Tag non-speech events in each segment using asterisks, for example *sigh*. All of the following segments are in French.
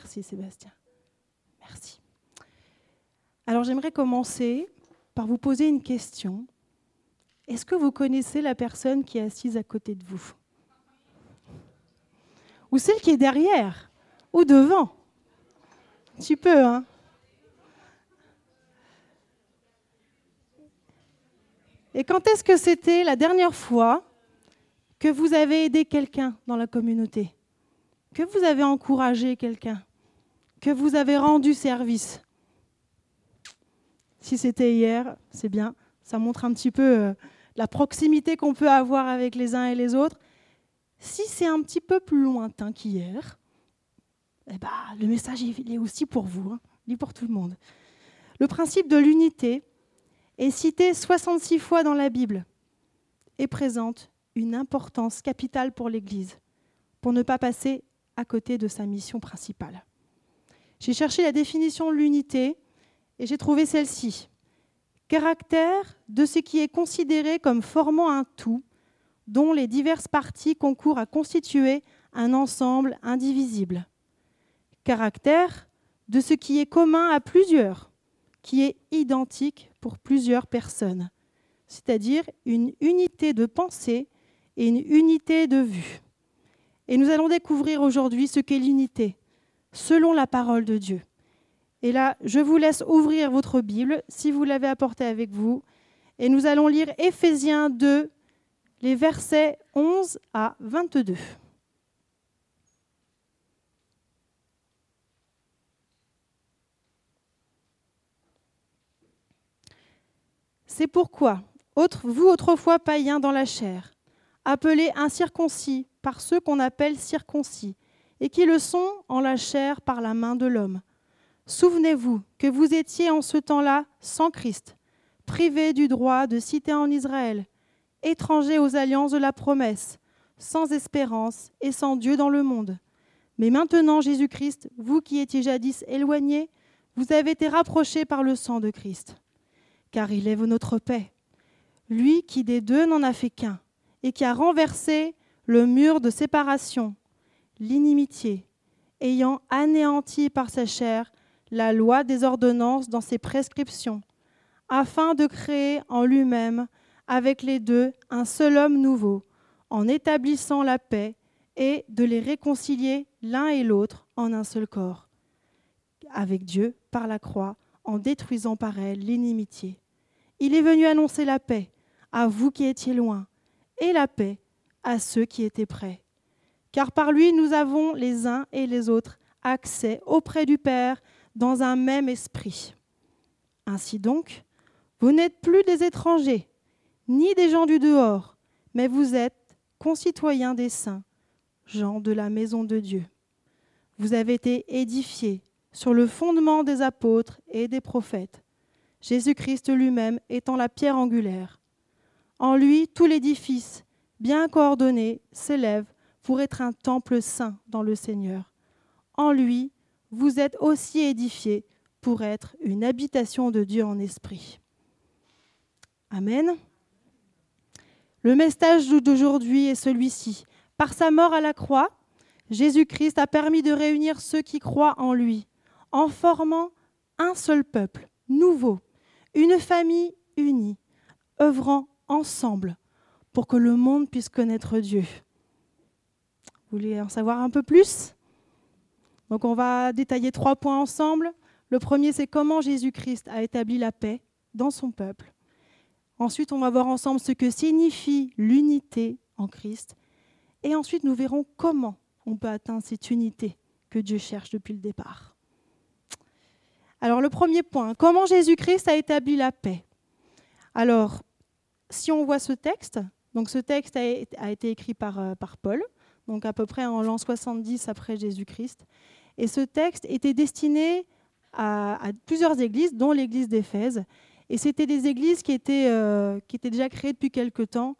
Merci Sébastien. Merci. Alors j'aimerais commencer par vous poser une question. Est-ce que vous connaissez la personne qui est assise à côté de vous Ou celle qui est derrière Ou devant Tu peux, hein Et quand est-ce que c'était la dernière fois que vous avez aidé quelqu'un dans la communauté? Que vous avez encouragé quelqu'un? Que vous avez rendu service Si c'était hier, c'est bien. Ça montre un petit peu euh, la proximité qu'on peut avoir avec les uns et les autres. Si c'est un petit peu plus lointain qu'hier, eh ben, le message il est aussi pour vous, hein, pour tout le monde. Le principe de l'unité, est citée 66 fois dans la Bible et présente une importance capitale pour l'Église, pour ne pas passer à côté de sa mission principale. J'ai cherché la définition de l'unité et j'ai trouvé celle-ci. Caractère de ce qui est considéré comme formant un tout, dont les diverses parties concourent à constituer un ensemble indivisible. Caractère de ce qui est commun à plusieurs, qui est identique pour plusieurs personnes, c'est-à-dire une unité de pensée et une unité de vue. Et nous allons découvrir aujourd'hui ce qu'est l'unité, selon la parole de Dieu. Et là, je vous laisse ouvrir votre Bible, si vous l'avez apportée avec vous, et nous allons lire Éphésiens 2, les versets 11 à 22. C'est pourquoi, vous autrefois païens dans la chair, appelés incirconcis par ceux qu'on appelle circoncis, et qui le sont en la chair par la main de l'homme. Souvenez-vous que vous étiez en ce temps-là sans Christ, privés du droit de citer en Israël, étrangers aux alliances de la promesse, sans espérance et sans Dieu dans le monde. Mais maintenant, Jésus-Christ, vous qui étiez jadis éloignés, vous avez été rapprochés par le sang de Christ car il est notre paix. Lui qui des deux n'en a fait qu'un, et qui a renversé le mur de séparation, l'inimitié, ayant anéanti par sa chair la loi des ordonnances dans ses prescriptions, afin de créer en lui-même avec les deux un seul homme nouveau, en établissant la paix et de les réconcilier l'un et l'autre en un seul corps, avec Dieu par la croix, en détruisant par elle l'inimitié. Il est venu annoncer la paix à vous qui étiez loin et la paix à ceux qui étaient près. Car par lui, nous avons les uns et les autres accès auprès du Père dans un même esprit. Ainsi donc, vous n'êtes plus des étrangers, ni des gens du dehors, mais vous êtes concitoyens des saints, gens de la maison de Dieu. Vous avez été édifiés sur le fondement des apôtres et des prophètes, Jésus-Christ lui-même étant la pierre angulaire. En lui, tout l'édifice, bien coordonné, s'élève pour être un temple saint dans le Seigneur. En lui, vous êtes aussi édifiés pour être une habitation de Dieu en esprit. Amen. Le message d'aujourd'hui est celui-ci. Par sa mort à la croix, Jésus-Christ a permis de réunir ceux qui croient en lui en formant un seul peuple, nouveau, une famille unie, œuvrant ensemble pour que le monde puisse connaître Dieu. Vous voulez en savoir un peu plus? Donc on va détailler trois points ensemble. Le premier, c'est comment Jésus-Christ a établi la paix dans son peuple. Ensuite, on va voir ensemble ce que signifie l'unité en Christ. Et ensuite, nous verrons comment on peut atteindre cette unité que Dieu cherche depuis le départ. Alors le premier point, comment Jésus-Christ a établi la paix? Alors, si on voit ce texte, donc ce texte a, été écrit par, euh, par Paul, donc à peu près en l'an 70 après Jésus-Christ, et ce texte était destiné à, plusieurs églises, dont l'église d'Éphèse, et c'était des églises qui étaient, euh, qui étaient déjà créées depuis quelque temps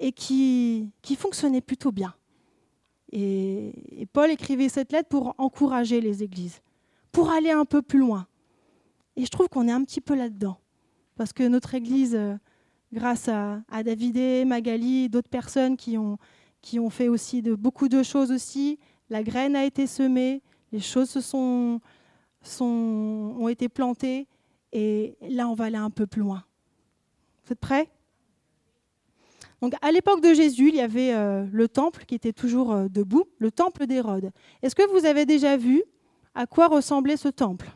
et qui, qui fonctionnaient plutôt bien. et Paul écrivait cette lettre pour encourager les églises, pour aller un peu plus loin. Et je trouve qu'on est un petit peu là-dedans. Parce que notre Église, euh, grâce à, à Davidé, Magali, d'autres personnes qui ont, qui ont fait aussi de, beaucoup de choses aussi, la graine a été semée, Les choses ont été plantées et là, on va aller un peu plus loin. Vous êtes prêts? Donc, à l'époque de Jésus, il y avait euh, le temple qui était toujours euh, debout, le temple d'Hérode. Est-ce que vous avez déjà vu à quoi ressemblait ce temple?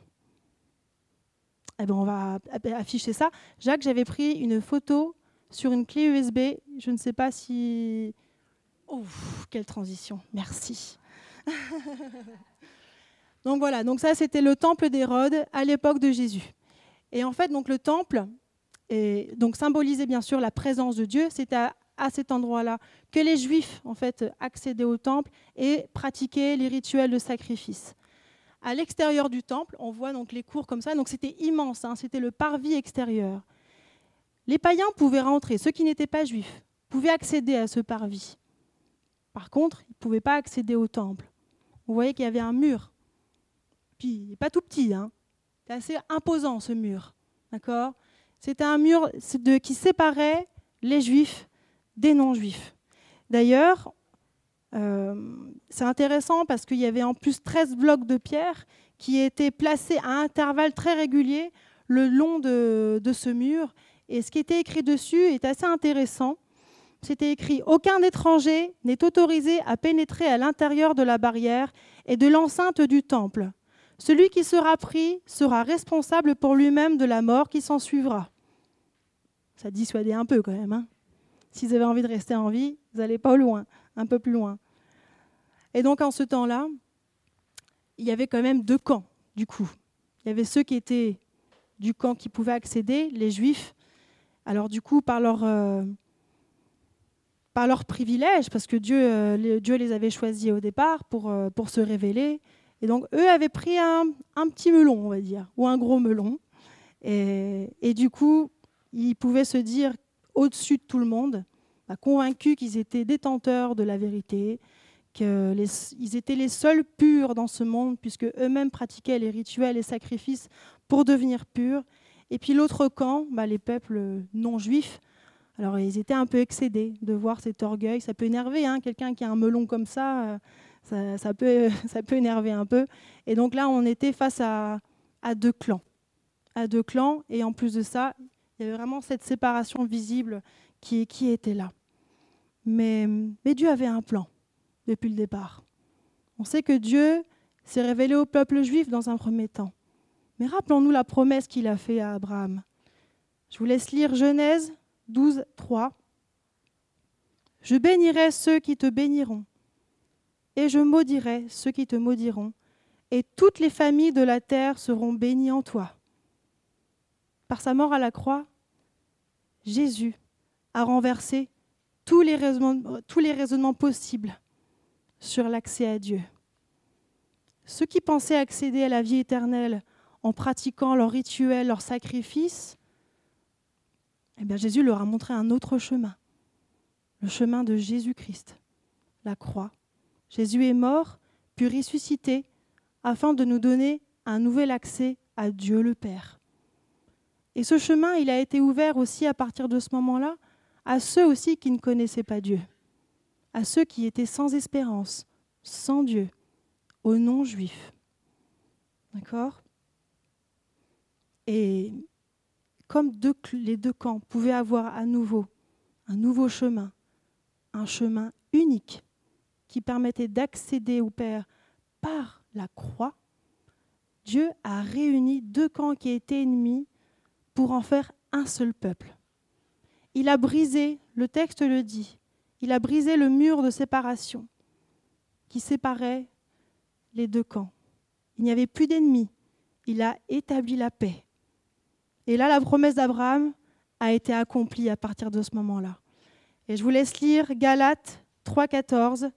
Eh ben, On va afficher ça. Jacques, j'avais pris une photo sur une clé USB. Je ne sais pas si... Quelle transition. Merci. *laughs* donc voilà, donc ça c'était le temple d'Hérode à l'époque de Jésus. Et en fait, donc le temple donc symbolisait bien sûr la présence de Dieu. C'était à, à, cet endroit-là que les Juifs en fait accédaient au temple et pratiquaient les rituels de sacrifice. À l'extérieur du temple, on voit donc les cours comme ça. Donc c'était immense, hein, c'était le parvis extérieur. Les païens pouvaient rentrer, ceux qui n'étaient pas juifs pouvaient accéder à ce parvis. Par contre, ils ne pouvaient pas accéder au temple. Vous voyez qu'il y avait un mur. Puis, pas tout petit, hein. c'est assez imposant ce mur. D'accord? C'était un mur qui séparait les juifs des non-juifs. D'ailleurs, euh, c'est intéressant parce qu'il y avait en plus 13 blocs de pierre qui étaient placés à intervalles très réguliers le long de ce mur et ce qui était écrit dessus est assez intéressant. C'était écrit Aucun étranger n'est autorisé à pénétrer à l'intérieur de la barrière et de l'enceinte du temple. Celui qui sera pris sera responsable pour lui-même de la mort qui s'en suivra. Ça dissuadait un peu quand même. Hein si vous envie de rester en vie, vous n'allez pas au loin, un peu plus loin. Et donc en ce temps-là, il y avait quand même deux camps, du coup. Il y avait ceux qui étaient du camp qui pouvaient accéder, les juifs, alors du coup, par leur, euh, par leur privilège, parce que Dieu, euh, les, Dieu les avait choisis au départ pour, euh, pour se révéler, et donc eux avaient pris un, un, petit melon, on va dire, ou un gros melon, et, et du coup, ils pouvaient se dire au-dessus de tout le monde, bah, convaincus qu'ils étaient détenteurs de la vérité, qu'ils étaient les seuls purs dans ce monde, puisque eux-mêmes pratiquaient les rituels et sacrifices pour devenir purs, et puis l'autre camp, bah, les peuples non juifs, alors ils étaient un peu excédés de voir cet orgueil. Ça peut énerver, hein, quelqu'un qui a un melon comme ça, euh, ça, peut, *laughs* ça peut énerver un peu. Et donc là, on était face à, deux clans. À deux clans, et en plus de ça, il y avait vraiment cette séparation visible qui, était là. Mais Dieu avait un plan depuis le départ. On sait que Dieu s'est révélé au peuple juif dans un premier temps. Mais rappelons-nous la promesse qu'il a faite à Abraham. Je vous laisse lire Genèse 12, 3. Je bénirai ceux qui te béniront, et je maudirai ceux qui te maudiront, et toutes les familles de la terre seront bénies en toi. Par sa mort à la croix, Jésus a renversé tous les raisonnements, tous les raisonnements possibles sur l'accès à Dieu. Ceux qui pensaient accéder à la vie éternelle en pratiquant leurs rituels, leurs sacrifices, eh Jésus leur a montré un autre chemin, le chemin de Jésus-Christ, la croix. Jésus est mort, puis ressuscité, afin de nous donner un nouvel accès à Dieu le Père. Et ce chemin, il a été ouvert aussi à partir de ce moment-là à ceux aussi qui ne connaissaient pas Dieu, à ceux qui étaient sans espérance, sans Dieu, aux non-juifs. D'accord? Et comme les deux camps pouvaient avoir à nouveau un nouveau chemin, un chemin unique qui permettait d'accéder au Père par la croix, Dieu a réuni deux camps qui étaient ennemis pour en faire un seul peuple. Il a brisé, le texte le dit, il a brisé le mur de séparation qui séparait les deux camps. Il n'y avait plus d'ennemis. Il a établi la paix. Et là, la promesse d'Abraham a été accomplie à partir de ce moment-là. Et je vous laisse lire Galates 3.14.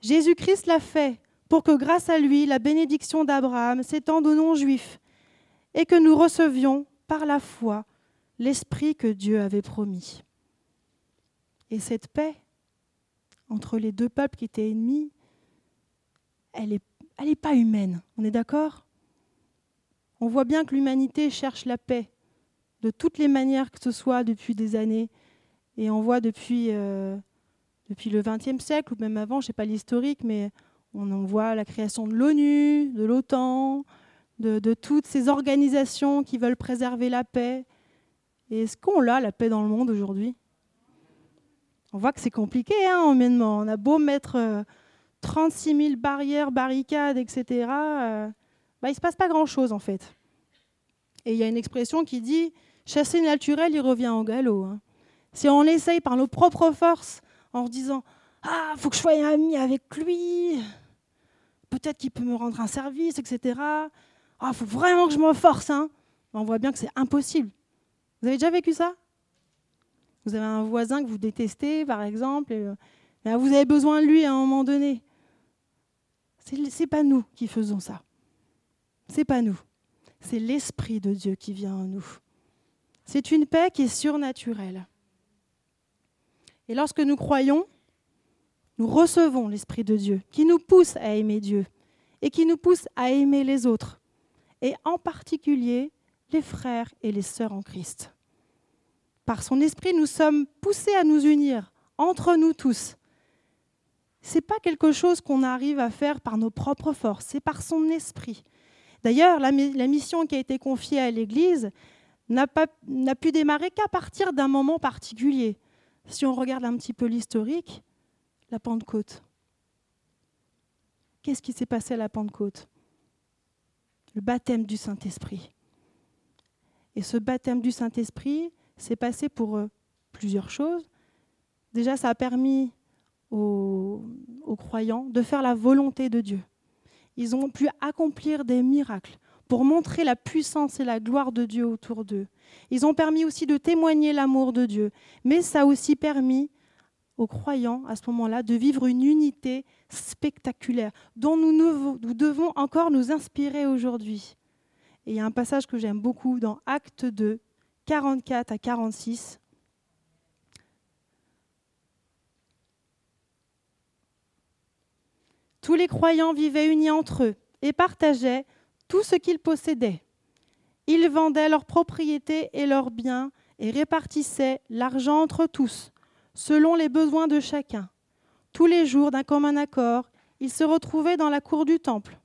Jésus-Christ l'a fait pour que grâce à lui, la bénédiction d'Abraham s'étende aux non-juifs et que nous recevions par la foi l'esprit que Dieu avait promis. Et cette paix entre les deux peuples qui étaient ennemis, elle n'est elle est pas humaine. On est d'accord? On voit bien que l'humanité cherche la paix de toutes les manières que ce soit depuis des années. Et on voit depuis, euh, depuis le XXe siècle, ou même avant, je ne sais pas l'historique, mais On voit la création de l'ONU, de l'OTAN, de, toutes ces organisations qui veulent préserver la paix. Et est-ce qu'on a la paix dans le monde aujourd'hui? On voit que c'est compliqué, hein, humainement. On a beau mettre 36 euh, 000 barrières, barricades, etc. bah, il ne se passe pas grand-chose, en fait. Et il y a une expression qui dit chasser naturel, il revient au galop. Hein. Si on essaye par nos propres forces, en disant Ah, faut que je sois ami avec lui, peut-être qu'il peut me rendre un service, etc. Ah, faut vraiment que je me force. Hein. On voit bien que c'est impossible. Vous avez déjà vécu ça? Vous avez un voisin que vous détestez, par exemple, et, euh, vous avez besoin de lui à un moment donné. Ce n'est pas nous qui faisons ça. C'est pas nous. C'est l'Esprit de Dieu qui vient en nous. C'est une paix qui est surnaturelle. Et lorsque nous croyons, nous recevons l'Esprit de Dieu qui nous pousse à aimer Dieu et qui nous pousse à aimer les autres, et en particulier les frères et les sœurs en Christ. Par son Esprit, nous sommes poussés à nous unir entre nous tous. Ce n'est pas quelque chose qu'on arrive à faire par nos propres forces, c'est par son Esprit. D'ailleurs, la, mission qui a été confiée à l'Église n'a pu démarrer qu'à partir d'un moment particulier. Si on regarde un petit peu l'historique, la Pentecôte. Qu'est-ce qui s'est passé à la Pentecôte? Le baptême du Saint-Esprit. Et ce baptême du Saint-Esprit s'est passé pour euh, plusieurs choses. Déjà, ça a permis aux, croyants de faire la volonté de Dieu. Ils ont pu accomplir des miracles pour montrer la puissance et la gloire de Dieu autour d'eux. Ils ont permis aussi de témoigner l'amour de Dieu. Mais ça a aussi permis aux croyants, à ce moment-là, de vivre une unité spectaculaire dont nous, devons encore nous inspirer aujourd'hui. Et il y a un passage que j'aime beaucoup dans Acte 2, 44 à 46. Tous les croyants vivaient unis entre eux et partageaient tout ce qu'ils possédaient. Ils vendaient leurs propriétés et leurs biens et répartissaient l'argent entre tous selon les besoins de chacun. Tous les jours, d'un commun accord, ils se retrouvaient dans la cour du temple.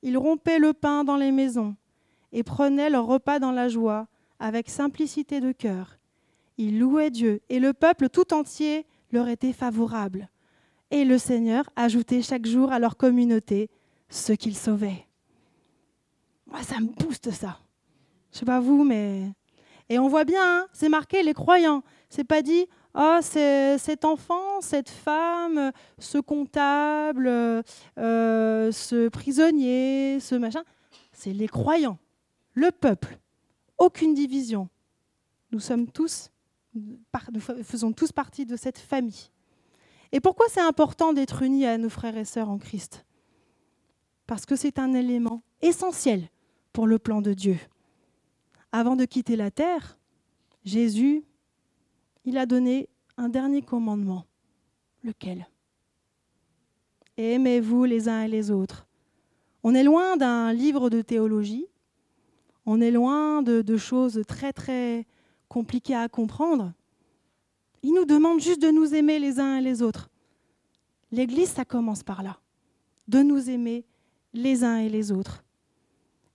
Ils rompaient le pain dans les maisons et prenaient leur repas dans la joie, avec simplicité de cœur. Ils louaient Dieu et le peuple tout entier leur était favorable. Et le Seigneur ajoutait chaque jour à leur communauté ceux qu'il sauvait. Moi, ça me booste ça. Je sais pas vous, mais. Et on voit bien, hein, c'est marqué les croyants. C'est pas dit, oh, cet enfant, cette femme, ce comptable, euh, ce prisonnier, ce machin, c'est les croyants, le peuple, aucune division. Nous sommes tous, nous faisons tous partie de cette famille. Et pourquoi c'est important d'être unis à nos frères et sœurs en Christ? Parce que c'est un élément essentiel pour le plan de Dieu. Avant de quitter la terre, Jésus il a donné un dernier commandement. Lequel? Aimez-vous les uns et les autres. On est loin d'un livre de théologie, on est loin de, choses très très compliquées à comprendre. Il nous demande juste de nous aimer les uns et les autres. L'Église, ça commence par là, de nous aimer les uns et les autres.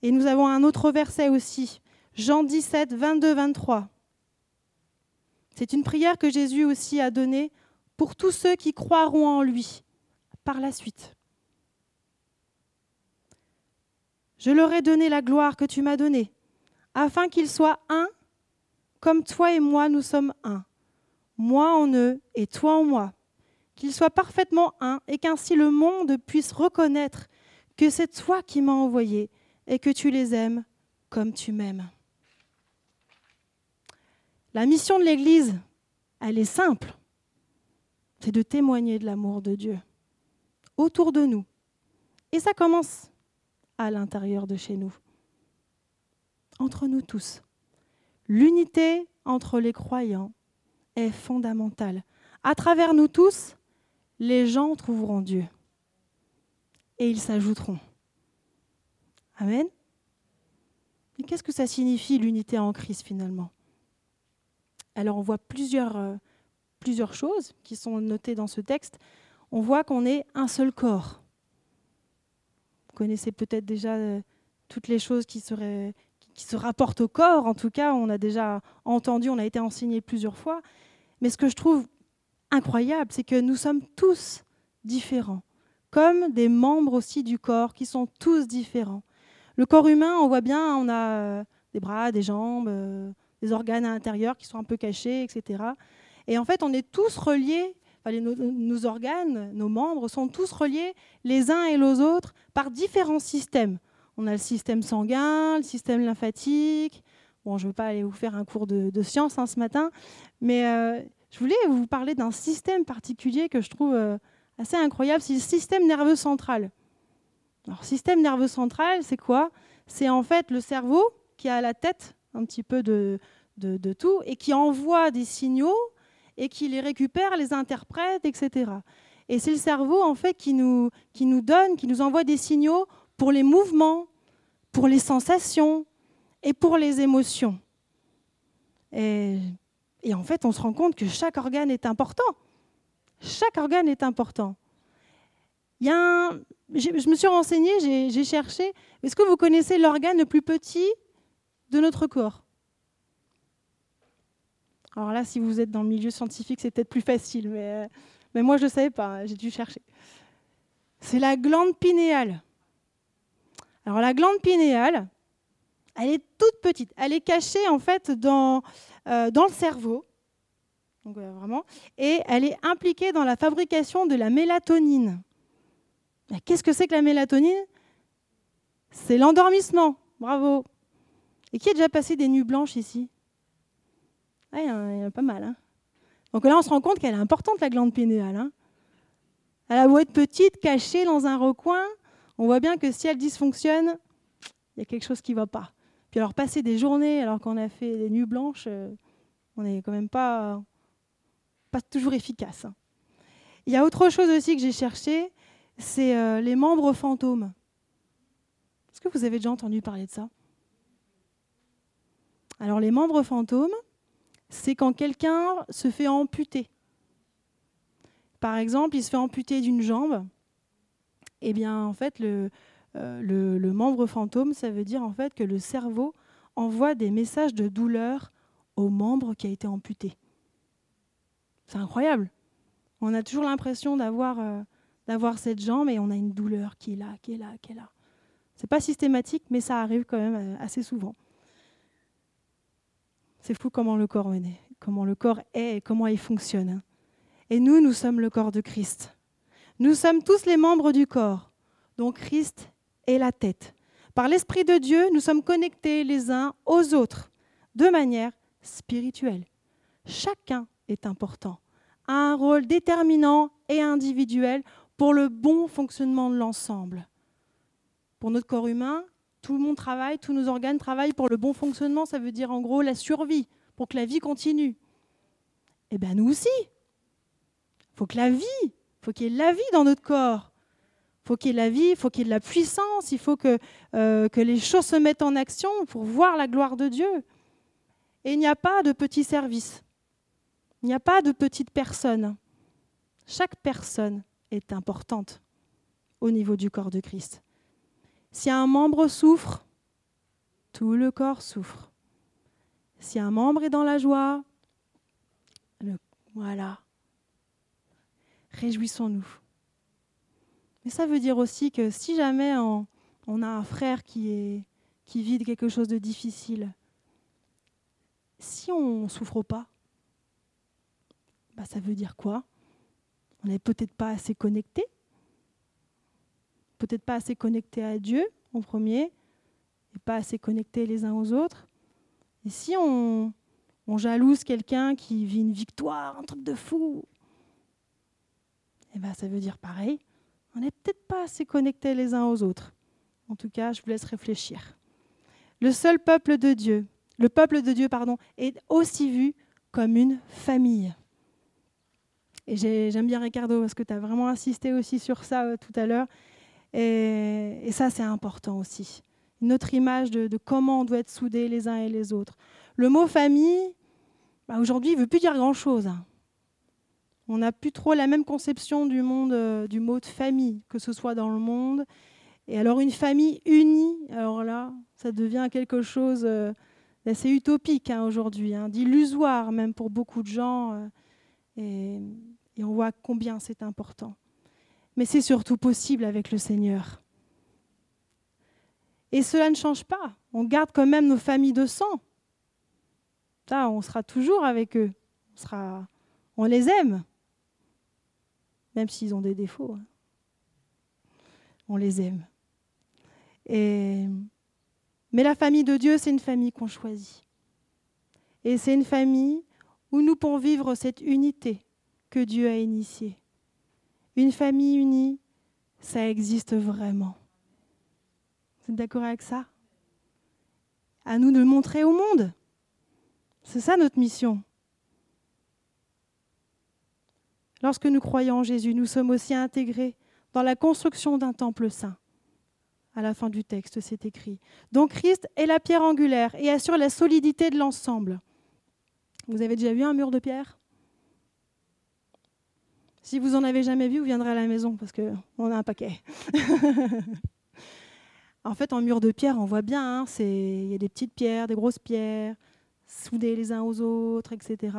Et nous avons un autre verset aussi, Jean 17, 22, 23. C'est une prière que Jésus aussi a donnée pour tous ceux qui croiront en lui par la suite. Je leur ai donné la gloire que tu m'as donnée, afin qu'ils soient un, comme toi et moi nous sommes un, moi en eux et toi en moi, qu'ils soient parfaitement un, et qu'ainsi le monde puisse reconnaître que c'est toi qui m'as envoyé et que tu les aimes comme tu m'aimes. La mission de l'Église, elle est simple. C'est de témoigner de l'amour de Dieu autour de nous. Et ça commence à l'intérieur de chez nous, entre nous tous. L'unité entre les croyants est fondamentale. À travers nous tous, les gens trouveront Dieu et ils s'ajouteront. Amen. Mais qu'est-ce que ça signifie l'unité en Christ finalement? Alors on voit plusieurs, euh, plusieurs choses qui sont notées dans ce texte. On voit qu'on est un seul corps. connaissez peut-être déjà euh, toutes les choses qui, seraient, qui se rapportent au corps. En tout cas, on a déjà entendu, on a été enseigné plusieurs fois. Mais ce que je trouve incroyable, c'est que nous sommes tous différents, comme des membres aussi du corps qui sont tous différents. Le corps humain, on voit bien, on a euh, des bras, des jambes, euh, des organes à l'intérieur qui sont un peu cachés, etc. Et en fait, on est tous reliés, nos, organes, nos membres sont tous reliés les uns et les autres par différents systèmes. On a le système sanguin, le système lymphatique. Bon, je ne veux pas aller vous faire un cours de, science hein, ce matin, mais euh, je voulais vous parler d'un système particulier que je trouve euh, assez incroyable, c'est le système nerveux central. Alors, système nerveux central, c'est quoi? C'est en fait le cerveau qui a la tête un petit peu de, de, tout et qui envoie des signaux et qui les récupère, les interprète, etc. Et c'est le cerveau en fait qui nous, qui nous donne, qui nous envoie des signaux pour les mouvements, pour les sensations et pour les émotions. Et, en fait, on se rend compte que chaque organe est important. Chaque organe est important. Il y a je me suis renseignée, j'ai cherché. Est-ce que vous connaissez l'organe le plus petit de notre corps? Alors là, si vous êtes dans le milieu scientifique, c'est peut-être plus facile, mais, mais moi, je ne savais pas, j'ai dû chercher. C'est la glande pinéale. Alors la glande pinéale, elle est toute petite. Elle est cachée en fait dans, euh, dans le cerveau. Donc, vraiment, et elle est impliquée dans la fabrication de la mélatonine. Qu'est-ce que c'est que la mélatonine? C'est l'endormissement. Bravo. Et qui a déjà passé des nuits blanches ici? Ah, Il y, en a pas mal. Hein. Donc là, on se rend compte qu'elle est importante, la glande pinéale. Hein. Elle a beau être petite, cachée dans un recoin, on voit bien que si elle dysfonctionne, il y a quelque chose qui ne va pas. Puis alors passer des journées alors qu'on a fait des nuits blanches, euh, on n'est quand même pas, toujours efficace. Hein. Il y a autre chose aussi que j'ai cherché, c'est euh, les membres fantômes. Est-ce que vous avez déjà entendu parler de ça? Alors les membres fantômes, c'est quand quelqu'un se fait amputer. Par exemple, il se fait amputer d'une jambe eh bien, en fait, euh, le, membre fantôme, ça veut dire en fait que le cerveau envoie des messages de douleur au membre qui a été amputé. C'est incroyable. On a toujours l'impression d'avoir euh, cette jambe et on a une douleur qui est là, qui est là, qui est là. C'est pas systématique, mais ça arrive quand même euh, assez souvent. C'est fou comment le corps est, comment le corps est et comment il fonctionne. Hein. Et nous, nous sommes le corps de Christ. Nous sommes tous les membres du corps, dont Christ est la tête. Par l'Esprit de Dieu, nous sommes connectés les uns aux autres de manière spirituelle. Chacun est important, a un rôle déterminant et individuel pour le bon fonctionnement de l'ensemble. Pour notre corps humain, tout le monde travaille, tous nos organes travaillent pour le bon fonctionnement, ça veut dire en gros la survie, pour que la vie continue. Eh bien nous aussi, il faut que la vie faut qu'il y ait la vie dans notre corps. Il faut qu'il y ait de la vie, il faut qu'il y ait de la puissance, il faut que, euh, que les choses se mettent en action pour voir la gloire de Dieu. Et il n'y a pas de petit service. Il n'y a pas de petite personne. Chaque personne est importante au niveau du corps de Christ. Si un membre souffre, tout le corps souffre. Si un membre est dans la joie, voilà, réjouissons-nous. Mais ça veut dire aussi que si jamais on, a un frère qui, est, qui vit quelque chose de difficile, si on ne souffre pas, bah ça veut dire quoi? On n'est peut-être pas assez connecté, peut-être pas assez connecté à Dieu en premier, et pas assez connecté les uns aux autres. Et si on, on jalouse quelqu'un qui vit une victoire, un truc de fou, eh ben, ça veut dire pareil. On n'est peut-être pas assez connectés les uns aux autres. En tout cas, je vous laisse réfléchir. Le seul peuple de Dieu, le peuple de Dieu, pardon, est aussi vu comme une famille. Et j'aime bien Ricardo parce que tu as vraiment insisté aussi sur ça euh, tout à l'heure. Et, ça, c'est important aussi. Une autre image de, comment on doit être soudés les uns et les autres. Le mot famille, bah, aujourd'hui, ne veut plus dire grand-chose. Hein. On n'a plus trop la même conception du monde, euh, du mot de famille, que ce soit dans le monde. Et alors une famille unie, alors là, ça devient quelque chose euh, d'assez utopique hein, aujourd'hui, hein, d'illusoire même pour beaucoup de gens. Euh, et, on voit combien c'est important. Mais c'est surtout possible avec le Seigneur. Et cela ne change pas. On garde quand même nos familles de sang. On sera toujours avec eux. On les aime, même s'ils ont des défauts. Hein. On les aime. Mais la famille de Dieu, c'est une famille qu'on choisit. Et c'est une famille où nous pouvons vivre cette unité que Dieu a initiée. Une famille unie, ça existe vraiment. Vous êtes d'accord avec ça? À nous de le montrer au monde. C'est ça notre mission. Lorsque nous croyons en Jésus, nous sommes aussi intégrés dans la construction d'un temple saint. À la fin du texte, c'est écrit. Donc Christ est la pierre angulaire et assure la solidité de l'ensemble. Vous avez déjà vu un mur de pierre? Si vous en avez jamais vu, vous viendrez à la maison parce qu'on a un paquet. *laughs* en fait, en mur de pierre, on voit bien, hein, il y a des petites pierres, des grosses pierres, soudées les uns aux autres, etc.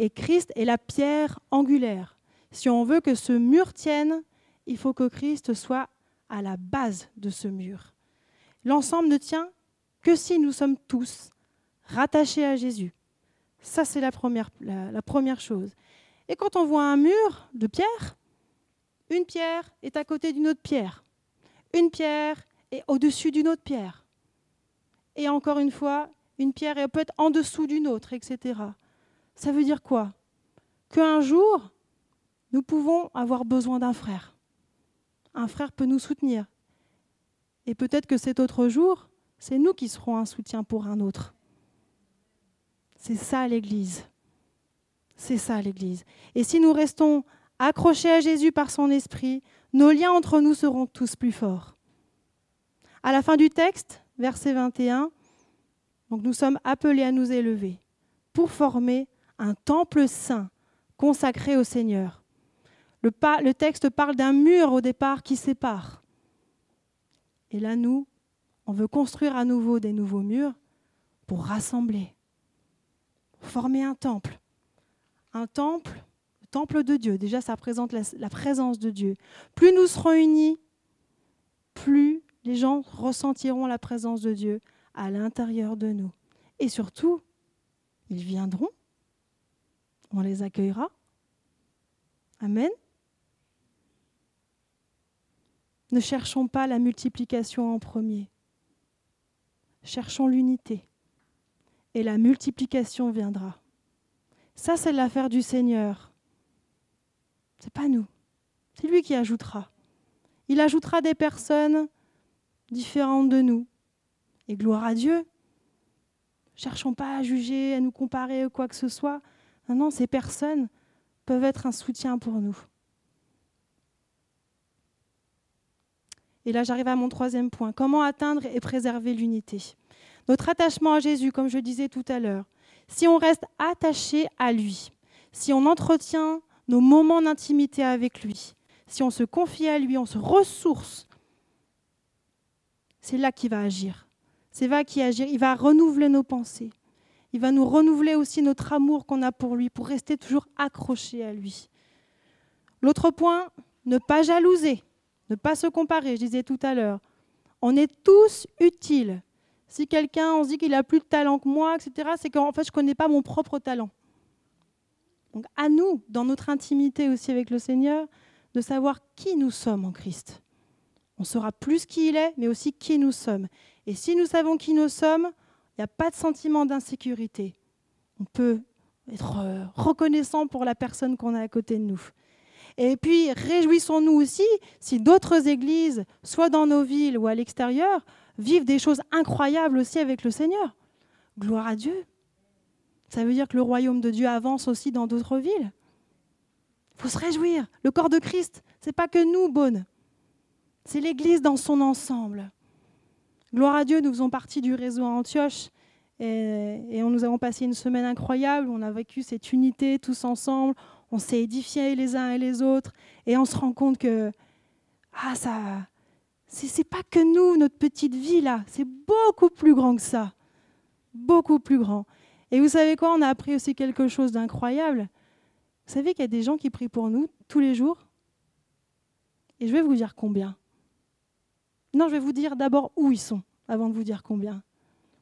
Et Christ est la pierre angulaire. Si on veut que ce mur tienne, il faut que Christ soit à la base de ce mur. L'ensemble ne tient que si nous sommes tous rattachés à Jésus. Ça, c'est la première, chose. Et quand on voit un mur de pierre, une pierre est à côté d'une autre pierre. Une pierre est au-dessus d'une autre pierre. Et encore une fois, une pierre est peut-être en dessous d'une autre, etc. Ça veut dire quoi? Qu'un jour, nous pouvons avoir besoin d'un frère. Un frère peut nous soutenir. Et peut-être que cet autre jour, c'est nous qui serons un soutien pour un autre. C'est ça l'Église. C'est ça l'Église. Et si nous restons accrochés à Jésus par son esprit, nos liens entre nous seront tous plus forts. À la fin du texte, verset 21, donc nous sommes appelés à nous élever pour former un temple saint consacré au Seigneur. Le, texte parle d'un mur au départ qui sépare. Et là, nous, on veut construire à nouveau des nouveaux murs pour rassembler, former un temple. Un temple, le temple de Dieu. Déjà, ça représente la, la présence de Dieu. Plus nous serons unis, plus les gens ressentiront la présence de Dieu à l'intérieur de nous. Et surtout, ils viendront, on les accueillera. Amen. Ne cherchons pas la multiplication en premier. Cherchons l'unité. Et la multiplication viendra. Ça, c'est l'affaire du Seigneur. Ce n'est pas nous. C'est lui qui ajoutera. Il ajoutera des personnes différentes de nous. Et gloire à Dieu. Cherchons pas à juger, à nous comparer ou quoi que ce soit. Non, ces personnes peuvent être un soutien pour nous. Et là, j'arrive à mon troisième point. Comment atteindre et préserver l'unité? Notre attachement à Jésus, comme je disais tout à l'heure, si on reste attaché à lui, si on entretient nos moments d'intimité avec lui, si on se confie à lui, on se ressource, c'est là qu'il va agir. C'est là qu'il agir. Il va renouveler nos pensées. Il va nous renouveler aussi notre amour qu'on a pour lui, pour rester toujours accroché à lui. L'autre point, ne pas jalouser. Ne pas se comparer, je disais tout à l'heure. On est tous utiles. Si quelqu'un, on se dit qu'il a plus de talent que moi, etc., c'est qu'en fait, je ne connais pas mon propre talent. Donc à nous, dans notre intimité aussi avec le Seigneur, de savoir qui nous sommes en Christ. On saura plus qui il est, mais aussi qui nous sommes. Et si nous savons qui nous sommes, il n'y a pas de sentiment d'insécurité. On peut être euh, reconnaissant pour la personne qu'on a à côté de nous. Et puis, réjouissons-nous aussi si d'autres églises, soit dans nos villes ou à l'extérieur, vivent des choses incroyables aussi avec le Seigneur. Gloire à Dieu. Ça veut dire que le royaume de Dieu avance aussi dans d'autres villes. Il faut se réjouir. Le corps de Christ, ce n'est pas que nous, bonnes. C'est l'Église dans son ensemble. Gloire à Dieu, nous faisons partie du réseau à Antioche et, nous avons passé une semaine incroyable. On a vécu cette unité tous ensemble on s'est édifiés les uns et les autres, et on se rend compte que ah, ça, Ce n'est pas que nous, notre petite vie là, c'est beaucoup plus grand que ça. Beaucoup plus grand. Et vous savez quoi, on a appris aussi quelque chose d'incroyable. Vous savez qu'il y a des gens qui prient pour nous tous les jours? Et je vais vous dire combien. Non, je vais vous dire d'abord où ils sont, avant de vous dire combien.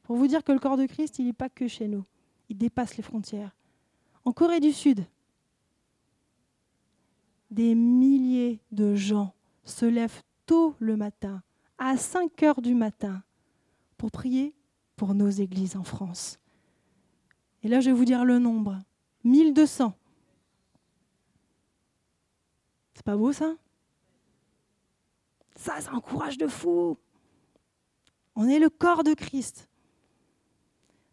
Pour vous dire que le corps de Christ, il n'est pas que chez nous. Il dépasse les frontières. En Corée du Sud, des milliers de gens se lèvent tôt le matin, à 5 heures du matin, pour prier pour nos églises en France. Et là, je vais vous dire le nombre. 1200. C'est pas beau ça? Ça, c'est un courage de fou. On est le corps de Christ.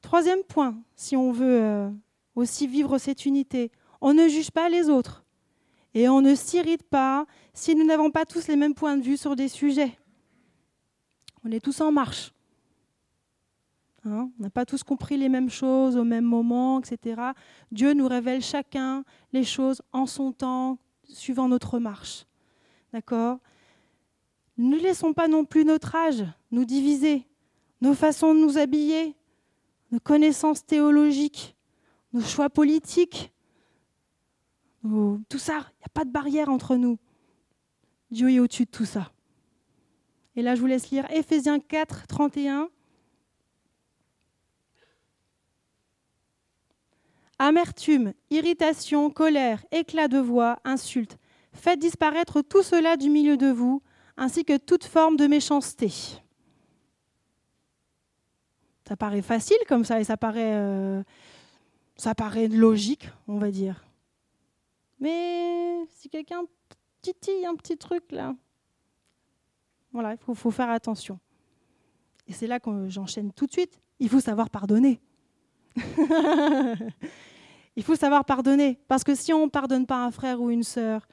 Troisième point, si on veut euh, aussi vivre cette unité, on ne juge pas les autres. Et on ne s'irrite pas si nous n'avons pas tous les mêmes points de vue sur des sujets. On est tous en marche. Hein, on n'a pas tous compris les mêmes choses au même moment, etc. Dieu nous révèle chacun les choses en son temps, suivant notre marche. D'accord? Ne laissons pas non plus notre âge nous diviser, nos façons de nous habiller, nos connaissances théologiques, nos choix politiques, tout ça. Il n'y a pas de barrière entre nous. Dieu est au-dessus de tout ça. Et là, je vous laisse lire Éphésiens 4, 31. Amertume, irritation, colère, éclat de voix, insultes. Faites disparaître tout cela du milieu de vous, ainsi que toute forme de méchanceté. Ça paraît facile comme ça et ça paraît, euh, ça paraît logique, on va dire. Mais si quelqu'un titille un petit truc là, voilà, il faut, faut faire attention. Et c'est là que j'enchaîne tout de suite. Il faut savoir pardonner. *laughs* Il faut savoir pardonner. Parce que si on ne pardonne pas un frère ou une sœur,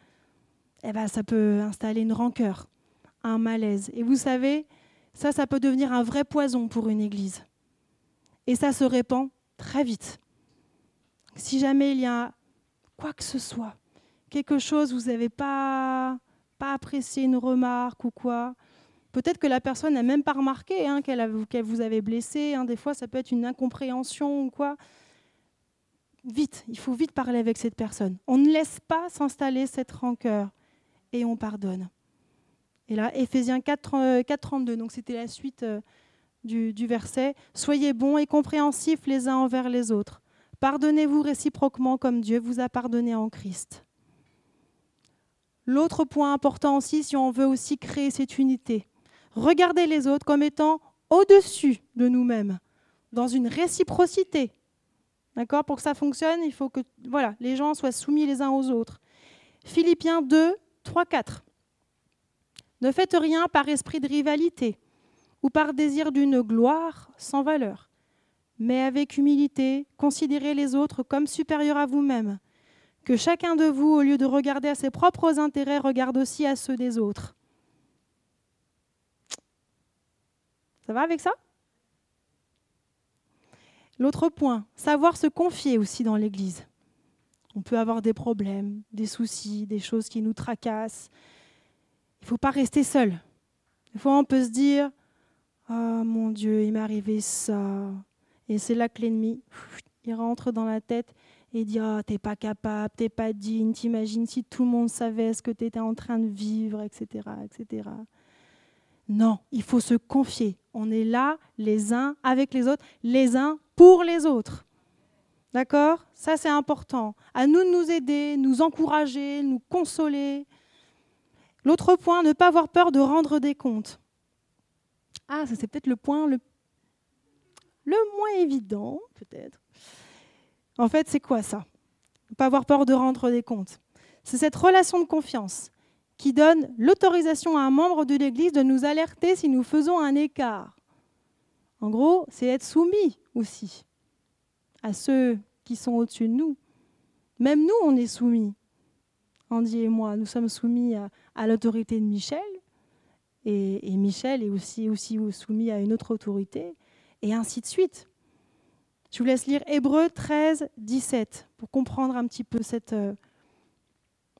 eh ben, ça peut installer une rancœur, un malaise. Et vous savez, ça, ça peut devenir un vrai poison pour une église. Et ça se répand très vite. Si jamais il y a quoi que ce soit, quelque chose, vous n'avez pas, pas apprécié une remarque ou quoi, Peut-être que la personne n'a même pas remarqué hein, qu'elle vous avait blessé. Hein. Des fois, ça peut être une incompréhension ou quoi. Vite, il faut vite parler avec cette personne. On ne laisse pas s'installer cette rancœur et on pardonne. Et là, Éphésiens 4, 4 32, donc c'était la suite euh, du, verset. Soyez bons et compréhensifs les uns envers les autres. Pardonnez-vous réciproquement comme Dieu vous a pardonné en Christ. L'autre point important aussi, si on veut aussi créer cette unité, regarder les autres comme étant au-dessus de nous-mêmes, dans une réciprocité. D'accord? Pour que ça fonctionne, il faut que voilà, les gens soient soumis les uns aux autres. Philippiens 2, 3, 4. Ne faites rien par esprit de rivalité ou par désir d'une gloire sans valeur, mais avec humilité, considérez les autres comme supérieurs à vous-même. Que chacun de vous, au lieu de regarder à ses propres intérêts, regarde aussi à ceux des autres. Ça va avec ça? L'autre point, savoir se confier aussi dans l'Église. On peut avoir des problèmes, des soucis, des choses qui nous tracassent. Il ne faut pas rester seul. Des fois, on peut se dire Ah oh, mon Dieu, il m'est arrivé ça. Et c'est là que l'ennemi, il rentre dans la tête et dit Ah, t'es pas capable, t'es pas digne, t'imagines si tout le monde savait ce que tu en train de vivre, etc. etc. Non, il faut se confier. On est là les uns avec les autres, les uns pour les autres. D'accord? Ça, c'est important. À nous de nous aider, nous encourager, nous consoler. L'autre point, ne pas avoir peur de rendre des comptes. Ah, ça c'est peut-être le point le, moins évident, peut-être. En fait, c'est quoi ça? Ne pas avoir peur de rendre des comptes. C'est cette relation de confiance qui donne l'autorisation à un membre de l'Église de nous alerter si nous faisons un écart. En gros, c'est être soumis aussi à ceux qui sont au-dessus de nous. Même nous, on est soumis. Andy et moi, nous sommes soumis à, l'autorité de Michel, et, Michel est aussi, aussi soumis à une autre autorité, et ainsi de suite. Je vous laisse lire Hébreu 13, 17 pour comprendre un petit peu cette, euh,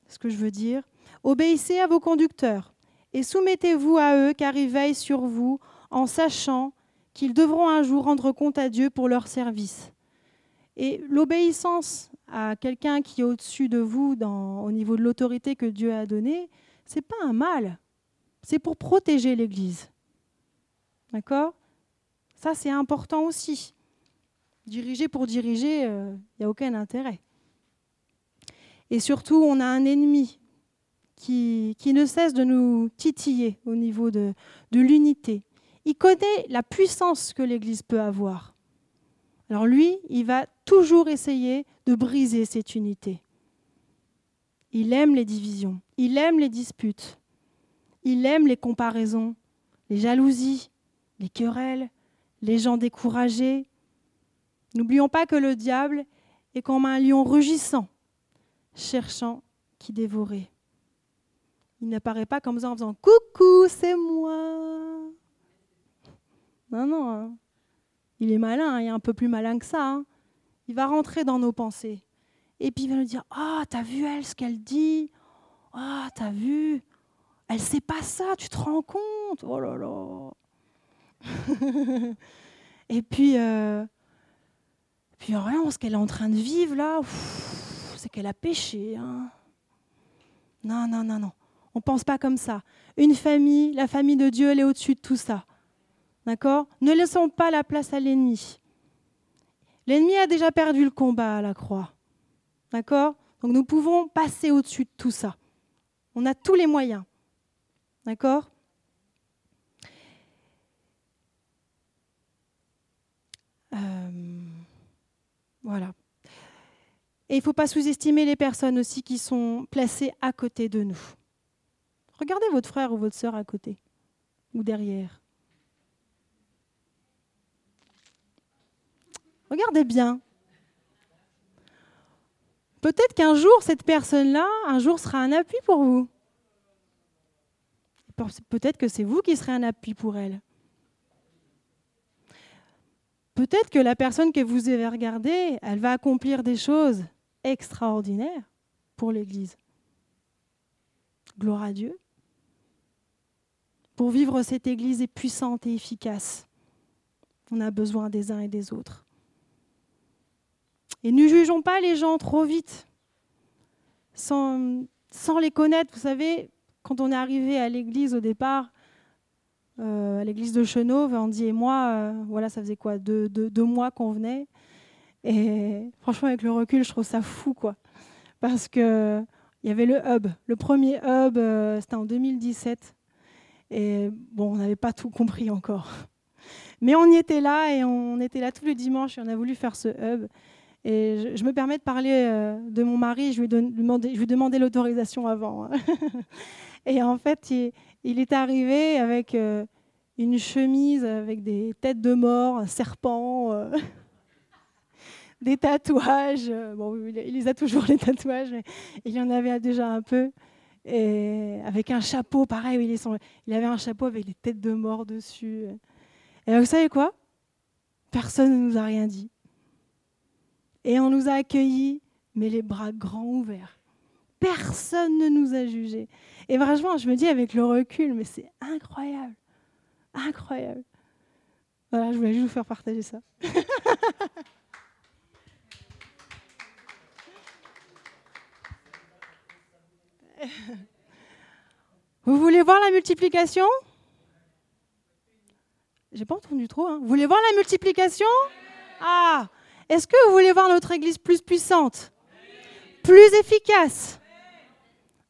ce que je veux dire. Obéissez à vos conducteurs et soumettez-vous à eux, car ils veillent sur vous, en sachant qu'ils devront un jour rendre compte à Dieu pour leur service. Et l'obéissance à quelqu'un qui est au-dessus de vous au niveau de l'autorité que Dieu a donnée, c'est pas un mal. C'est pour protéger l'Église. D'accord? Ça, c'est important aussi. Diriger pour diriger, il euh, n'y a aucun intérêt. Et surtout, on a un ennemi qui, qui ne cesse de nous titiller au niveau de, de l'unité. Il connaît la puissance que l'Église peut avoir. Alors lui, il va toujours essayer de briser cette unité. Il aime les divisions, il aime les disputes, il aime les comparaisons, les jalousies, les querelles, les gens découragés. N'oublions pas que le diable est comme un lion rugissant, cherchant qui dévorer. Il n'apparaît pas comme ça en faisant Coucou, c'est moi. Non, non. Hein. Il est malin, hein, il est un peu plus malin que ça. Hein. Il va rentrer dans nos pensées. Et puis il va nous dire Ah, oh, t'as vu elle, ce qu'elle dit? Ah, t'as vu? Elle sait pas ça, tu te rends compte? Oh là là *laughs* Et puis, euh, puis rien, ce qu'elle est en train de vivre là, c'est qu'elle a péché. Hein. Non, non, non, non. On ne pense pas comme ça. Une famille, la famille de Dieu, elle est au-dessus de tout ça. D'accord? Ne laissons pas la place à l'ennemi. L'ennemi a déjà perdu le combat à la croix. D'accord? Donc nous pouvons passer au-dessus de tout ça. On a tous les moyens. D'accord? Euh, Voilà. Et il ne faut pas sous-estimer les personnes aussi qui sont placées à côté de nous. Regardez votre frère ou votre sœur à côté ou derrière. Regardez bien. Peut-être qu'un jour, cette personne-là, un jour, sera un appui pour vous. Peut-être que c'est vous qui serez un appui pour elle. Peut-être que la personne que vous avez regardée, elle va accomplir des choses extraordinaires pour l'Église. Gloire à Dieu. Pour vivre cette Église puissante et efficace, on a besoin des uns et des autres. Et ne jugeons pas les gens trop vite, sans, les connaître. Vous savez, quand on est arrivé à l'église au départ, euh, à l'église de Chenauve, Andy et moi, euh, voilà, ça faisait quoi deux, mois qu'on venait. Et franchement, avec le recul, je trouve ça fou, quoi. Parce qu'il y avait le hub. Le premier hub, euh, c'était en 2017. Et bon, on n'avait pas tout compris encore. Mais on y était là et on était là tous les dimanches et on a voulu faire ce hub. Et je, me permets de parler euh, de mon mari, je lui, demandé, je demandais l'autorisation avant. Hein. *laughs* et en fait, il, est arrivé avec euh, une chemise avec des têtes de mort, un serpent, euh, *laughs* des tatouages. Bon, il, les a toujours les tatouages, mais il y en avait déjà un peu. Et avec un chapeau, pareil, il, il avait un chapeau avec des têtes de mort dessus. Et vous savez quoi? Personne ne nous a rien dit. Et on nous a accueillis, mais les bras grands ouverts. Personne ne nous a jugés. Et franchement, je me dis avec le recul, mais c'est incroyable. Incroyable. Voilà, je voulais juste vous faire partager ça. *laughs* Vous voulez voir la multiplication? J'ai pas entendu trop. Hein. Vous voulez voir la multiplication? Ah est-ce que vous voulez voir notre Église plus puissante Plus efficace?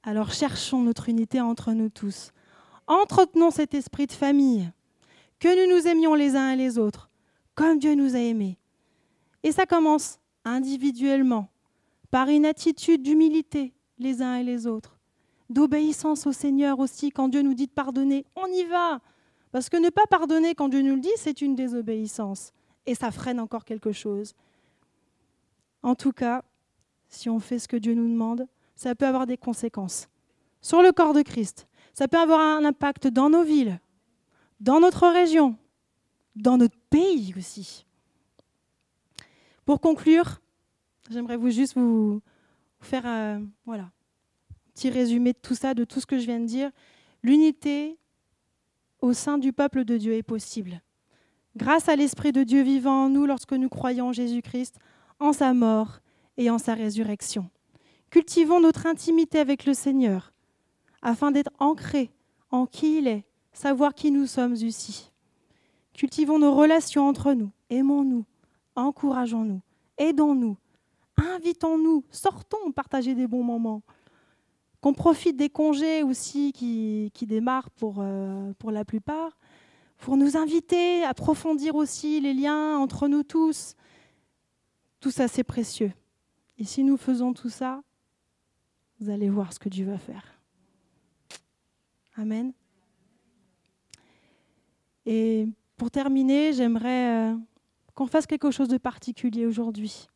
Alors cherchons notre unité entre nous tous. Entretenons cet esprit de famille. Que nous nous aimions les uns et les autres, comme Dieu nous a aimés. Et ça commence individuellement, par une attitude d'humilité les uns et les autres, d'obéissance au Seigneur aussi, quand Dieu nous dit de pardonner, on y va. Parce que ne pas pardonner quand Dieu nous le dit, c'est une désobéissance et ça freine encore quelque chose. En tout cas, si on fait ce que Dieu nous demande, ça peut avoir des conséquences sur le corps de Christ. Ça peut avoir un impact dans nos villes, dans notre région, dans notre pays aussi. Pour conclure, j'aimerais vous juste vous faire euh, voilà, un petit résumé de tout ça, de tout ce que je viens de dire. l'unité au sein du peuple de Dieu est possible. Grâce à l'Esprit de Dieu vivant en nous lorsque nous croyons en Jésus-Christ, en sa mort et en sa résurrection. Cultivons notre intimité avec le Seigneur afin d'être ancrés en qui il est, savoir qui nous sommes ici. Cultivons nos relations entre nous, aimons-nous, encourageons-nous, aidons-nous, invitons-nous, sortons partager des bons moments. Qu'on profite des congés aussi qui, démarrent pour, euh, pour la plupart, pour nous inviter à approfondir aussi les liens entre nous tous. Tout ça, c'est précieux. Et si nous faisons tout ça, vous allez voir ce que Dieu va faire. Amen. Et pour terminer, j'aimerais euh, qu'on fasse quelque chose de particulier aujourd'hui.